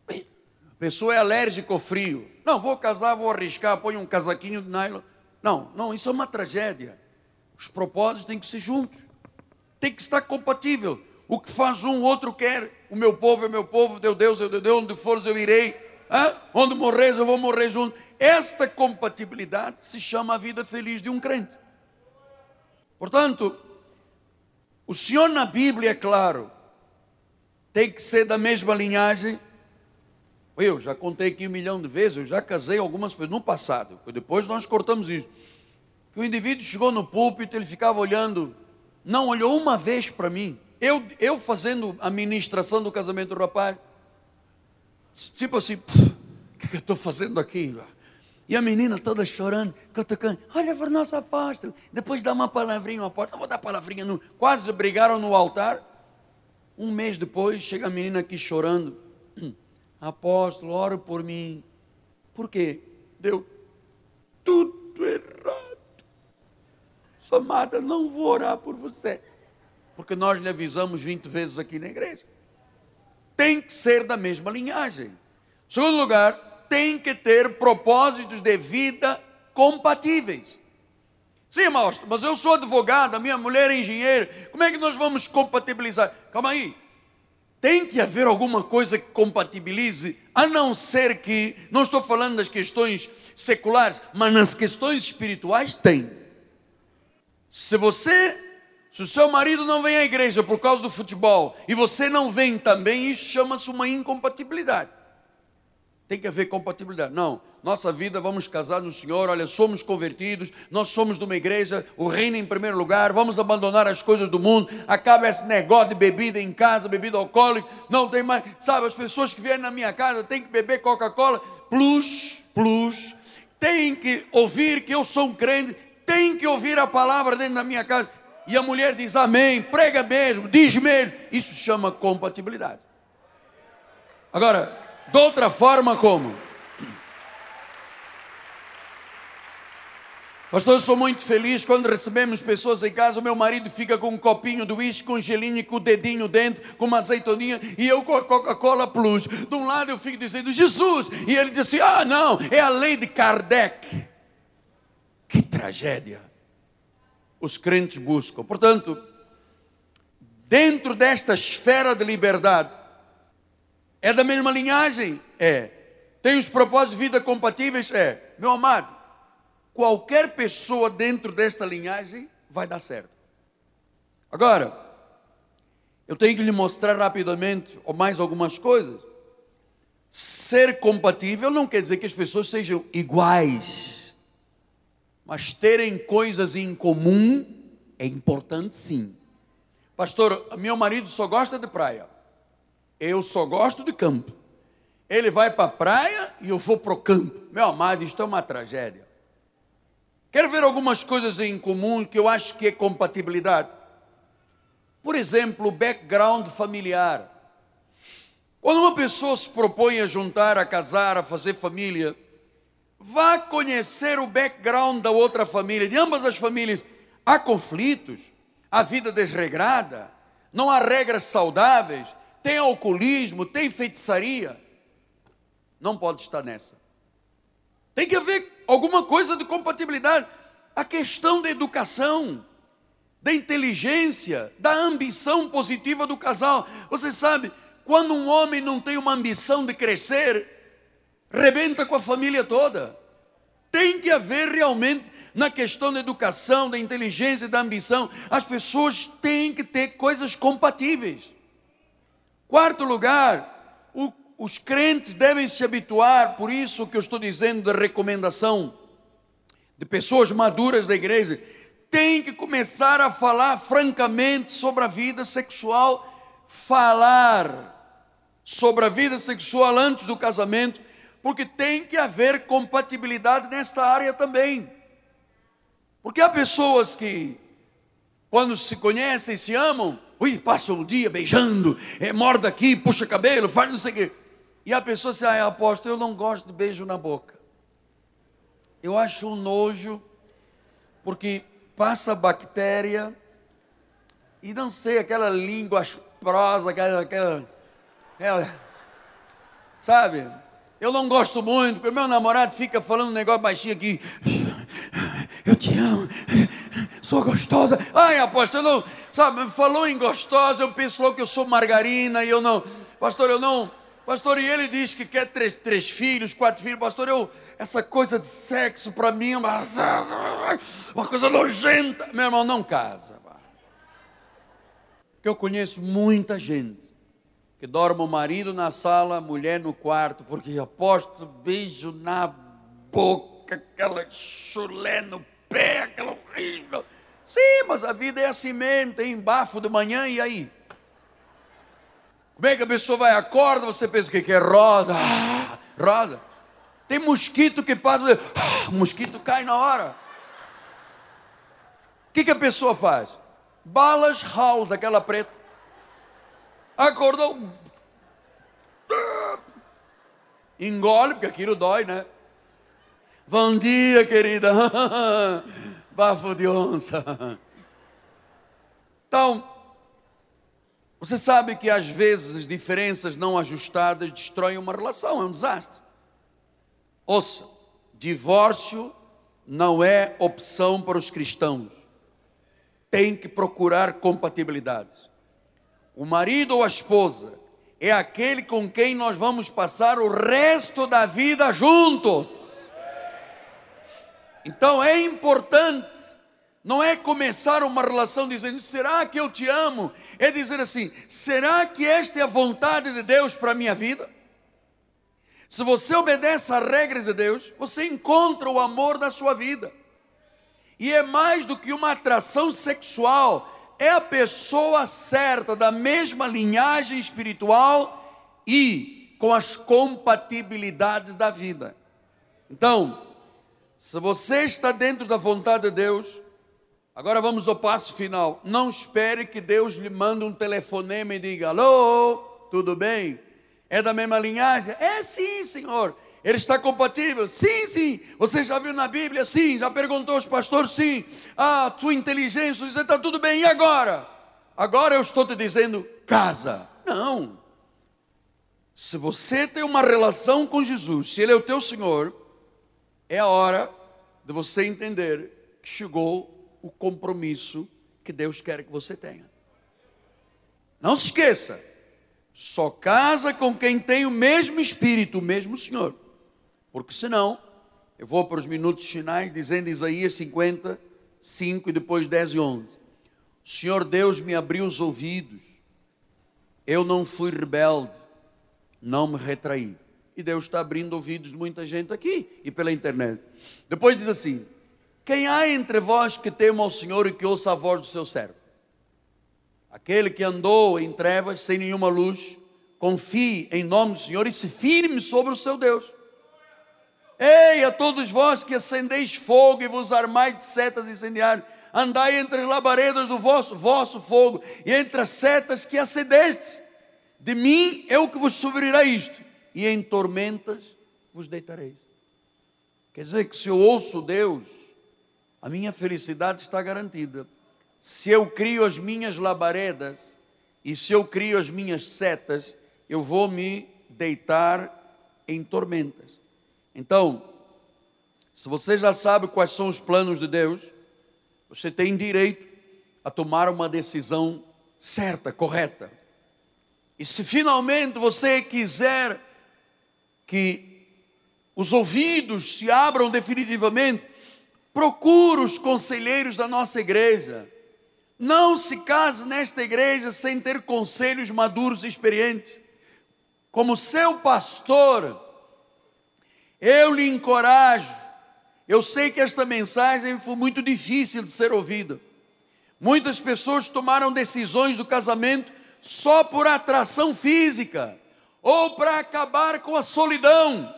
A pessoa é alérgica ao frio. Não, vou casar, vou arriscar, põe um casaquinho de nylon. Não, não, isso é uma tragédia. Os propósitos têm que ser juntos. Tem que estar compatível. O que faz um, o outro quer. O meu povo é meu povo, teu Deus é teu Deus, onde fores eu irei. Hã? Onde morres eu vou morrer junto. Esta compatibilidade se chama a vida feliz de um crente. Portanto, o Senhor na Bíblia é claro, tem que ser da mesma linhagem. Eu já contei aqui um milhão de vezes, eu já casei algumas pessoas no passado, depois nós cortamos isso. Que o indivíduo chegou no púlpito, ele ficava olhando, não olhou uma vez para mim, eu, eu fazendo a ministração do casamento do rapaz, tipo assim, o que, que eu estou fazendo aqui? E a menina toda chorando, cutucando, olha para o nosso apóstolo. Depois dá uma palavrinha apóstolo, não vou dar palavrinha, não. quase brigaram no altar. Um mês depois, chega a menina aqui chorando. Apóstolo, ora por mim. Por quê? Deu tudo errado. Amada, não vou orar por você porque nós lhe avisamos 20 vezes aqui na igreja. Tem que ser da mesma linhagem. Segundo lugar, tem que ter propósitos de vida compatíveis. Sim, irmãos, mas eu sou advogado, a minha mulher é engenheira, como é que nós vamos compatibilizar? Calma aí. Tem que haver alguma coisa que compatibilize, a não ser que, não estou falando das questões seculares, mas nas questões espirituais tem. Se você se o seu marido não vem à igreja por causa do futebol e você não vem também, isso chama-se uma incompatibilidade. Tem que haver compatibilidade. Não, nossa vida, vamos casar no Senhor, olha, somos convertidos, nós somos de uma igreja, o reino em primeiro lugar, vamos abandonar as coisas do mundo, acaba esse negócio de bebida em casa, bebida alcoólica, não tem mais, sabe, as pessoas que vierem na minha casa têm que beber Coca-Cola, plus, plus, tem que ouvir que eu sou um crente, tem que ouvir a palavra dentro da minha casa e a mulher diz amém, prega mesmo, diz mesmo, isso chama compatibilidade. Agora, de outra forma, como? Pastor, eu sou muito feliz quando recebemos pessoas em casa. O meu marido fica com um copinho do uísque, com gelinho, com o dedinho dentro, com uma azeitoninha, e eu com a Coca-Cola Plus. De um lado eu fico dizendo, Jesus, e ele diz assim: ah, não, é a lei de Kardec. Que tragédia os crentes buscam. Portanto, dentro desta esfera de liberdade, é da mesma linhagem? É. Tem os propósitos de vida compatíveis? É. Meu amado, qualquer pessoa dentro desta linhagem vai dar certo. Agora, eu tenho que lhe mostrar rapidamente ou mais algumas coisas. Ser compatível não quer dizer que as pessoas sejam iguais mas terem coisas em comum é importante sim. Pastor, meu marido só gosta de praia. Eu só gosto de campo. Ele vai para a praia e eu vou para o campo. Meu amado, isto é uma tragédia. Quero ver algumas coisas em comum que eu acho que é compatibilidade. Por exemplo, o background familiar. Quando uma pessoa se propõe a juntar, a casar, a fazer família, vá conhecer o background da outra família, de ambas as famílias. Há conflitos, há vida desregrada, não há regras saudáveis, tem alcoolismo, tem feitiçaria. Não pode estar nessa. Tem que haver alguma coisa de compatibilidade. A questão da educação, da inteligência, da ambição positiva do casal. Você sabe, quando um homem não tem uma ambição de crescer, rebenta com a família toda. Tem que haver realmente na questão da educação, da inteligência, da ambição, as pessoas têm que ter coisas compatíveis. Quarto lugar, o, os crentes devem se habituar, por isso que eu estou dizendo da recomendação de pessoas maduras da igreja, tem que começar a falar francamente sobre a vida sexual, falar sobre a vida sexual antes do casamento, porque tem que haver compatibilidade nesta área também. Porque há pessoas que, quando se conhecem, se amam, ui, passam o dia beijando, é, morda aqui, puxa cabelo, faz não sei o quê. E a pessoa diz, ah, apóstolo, eu não gosto de beijo na boca. Eu acho um nojo, porque passa bactéria, e não sei, aquela língua asprosa, aquela, aquela, aquela sabe? Eu não gosto muito, porque meu namorado fica falando um negócio baixinho aqui. Eu te amo, sou gostosa. Ai, apóstolo, não, sabe, falou em gostosa, eu pensou que eu sou margarina e eu não. Pastor, eu não. Pastor, e ele diz que quer três, três filhos, quatro filhos. Pastor, eu, essa coisa de sexo para mim é uma, uma coisa nojenta. Meu irmão, não casa. Porque eu conheço muita gente que dorme o marido na sala, a mulher no quarto, porque aposto beijo na boca, aquela chulé no pé, aquela horrível. Sim, mas a vida é assim mesmo, tem bafo de manhã e aí? Como é que a pessoa vai, acorda, você pensa que é roda, ah, roda. Tem mosquito que passa, ah, mosquito cai na hora. O que, que a pessoa faz? Balas House, aquela preta acordou. Engole, porque aquilo dói, né? Bom dia, querida. [LAUGHS] Bafo de onça. Então, você sabe que às vezes as diferenças não ajustadas destroem uma relação, é um desastre. Ouça, divórcio não é opção para os cristãos. Tem que procurar compatibilidades. O marido ou a esposa é aquele com quem nós vamos passar o resto da vida juntos. Então é importante, não é começar uma relação dizendo, será que eu te amo? É dizer assim, será que esta é a vontade de Deus para a minha vida? Se você obedece às regras de Deus, você encontra o amor da sua vida. E é mais do que uma atração sexual, é a pessoa certa, da mesma linhagem espiritual e com as compatibilidades da vida. Então, se você está dentro da vontade de Deus, agora vamos ao passo final. Não espere que Deus lhe mande um telefonema e diga: Alô, tudo bem? É da mesma linhagem? É sim, Senhor. Ele está compatível? Sim, sim. Você já viu na Bíblia? Sim. Já perguntou aos pastores? Sim. Ah, tua inteligência, você está tudo bem. E agora? Agora eu estou te dizendo, casa. Não. Se você tem uma relação com Jesus, se Ele é o teu Senhor, é a hora de você entender que chegou o compromisso que Deus quer que você tenha. Não se esqueça, só casa com quem tem o mesmo Espírito, o mesmo Senhor. Porque senão, eu vou para os minutos finais dizendo Isaías 50, 5 e depois 10 e 11. O Senhor Deus me abriu os ouvidos, eu não fui rebelde, não me retraí. E Deus está abrindo ouvidos de muita gente aqui e pela internet. Depois diz assim: Quem há entre vós que tema ao Senhor e que ouça a voz do seu servo? Aquele que andou em trevas, sem nenhuma luz, confie em nome do Senhor e se firme sobre o seu Deus. Ei, a todos vós que acendeis fogo e vos armais de setas incendiárias, andai entre as labaredas do vosso, vosso fogo e entre as setas que acendestes. De mim é o que vos sobrirá isto, e em tormentas vos deitareis. Quer dizer que se eu ouço Deus, a minha felicidade está garantida. Se eu crio as minhas labaredas e se eu crio as minhas setas, eu vou me deitar em tormentas. Então, se você já sabe quais são os planos de Deus, você tem direito a tomar uma decisão certa, correta. E se finalmente você quiser que os ouvidos se abram definitivamente, procure os conselheiros da nossa igreja. Não se case nesta igreja sem ter conselhos maduros e experientes. Como seu pastor, eu lhe encorajo. Eu sei que esta mensagem foi muito difícil de ser ouvida. Muitas pessoas tomaram decisões do casamento só por atração física ou para acabar com a solidão.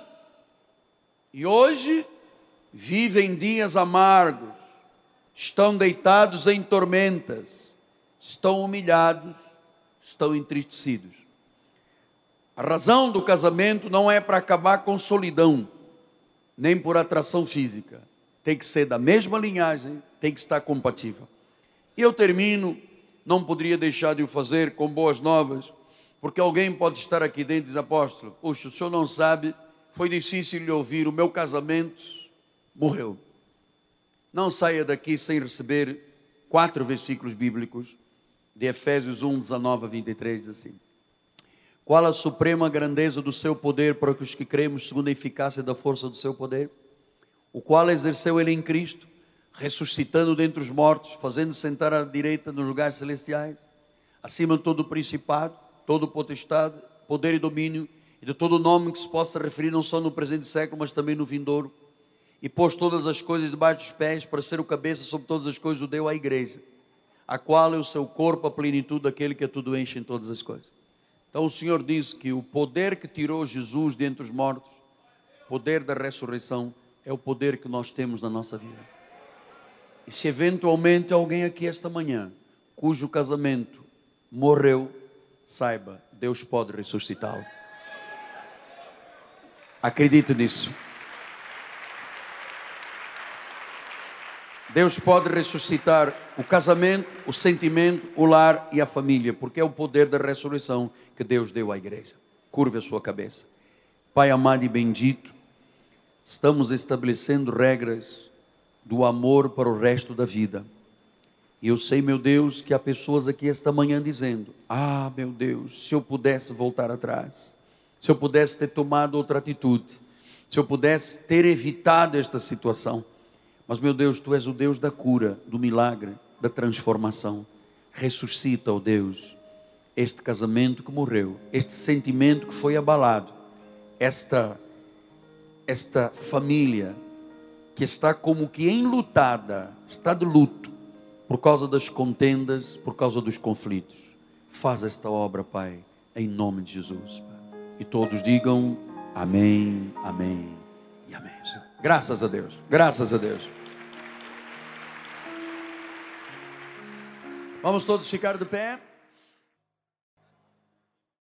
E hoje vivem dias amargos, estão deitados em tormentas, estão humilhados, estão entristecidos. A razão do casamento não é para acabar com solidão, nem por atração física. Tem que ser da mesma linhagem, tem que estar compatível. E eu termino, não poderia deixar de o fazer com boas novas, porque alguém pode estar aqui dentro e dizer, apóstolo, puxa, o senhor não sabe, foi difícil lhe ouvir, o meu casamento morreu. Não saia daqui sem receber quatro versículos bíblicos de Efésios 1, 19 a 23, diz assim. Qual a suprema grandeza do seu poder para os que cremos segundo a eficácia da força do seu poder? O qual exerceu ele em Cristo, ressuscitando dentre os mortos, fazendo sentar à direita nos lugares celestiais, acima de todo o principado, todo o potestade, poder e domínio, e de todo nome que se possa referir não só no presente século, mas também no vindouro, e pôs todas as coisas debaixo dos pés, para ser o cabeça sobre todas as coisas, o deu à igreja, a qual é o seu corpo, a plenitude daquele que a tudo enche em todas as coisas. Então o Senhor diz que o poder que tirou Jesus dentre os mortos, poder da ressurreição, é o poder que nós temos na nossa vida. E se eventualmente alguém aqui esta manhã, cujo casamento morreu, saiba, Deus pode ressuscitá-lo. Acredite nisso. Deus pode ressuscitar o casamento, o sentimento, o lar e a família, porque é o poder da ressurreição que Deus deu à igreja. Curve a sua cabeça. Pai amado e bendito, estamos estabelecendo regras do amor para o resto da vida. E eu sei, meu Deus, que há pessoas aqui esta manhã dizendo: Ah, meu Deus, se eu pudesse voltar atrás, se eu pudesse ter tomado outra atitude, se eu pudesse ter evitado esta situação. Mas, meu Deus, tu és o Deus da cura, do milagre, da transformação. Ressuscita, ó oh Deus, este casamento que morreu, este sentimento que foi abalado, esta, esta família que está como que enlutada, está de luto, por causa das contendas, por causa dos conflitos. Faz esta obra, Pai, em nome de Jesus. E todos digam amém, amém e amém. Graças a Deus, graças a Deus. Vamos todos ficar de pé.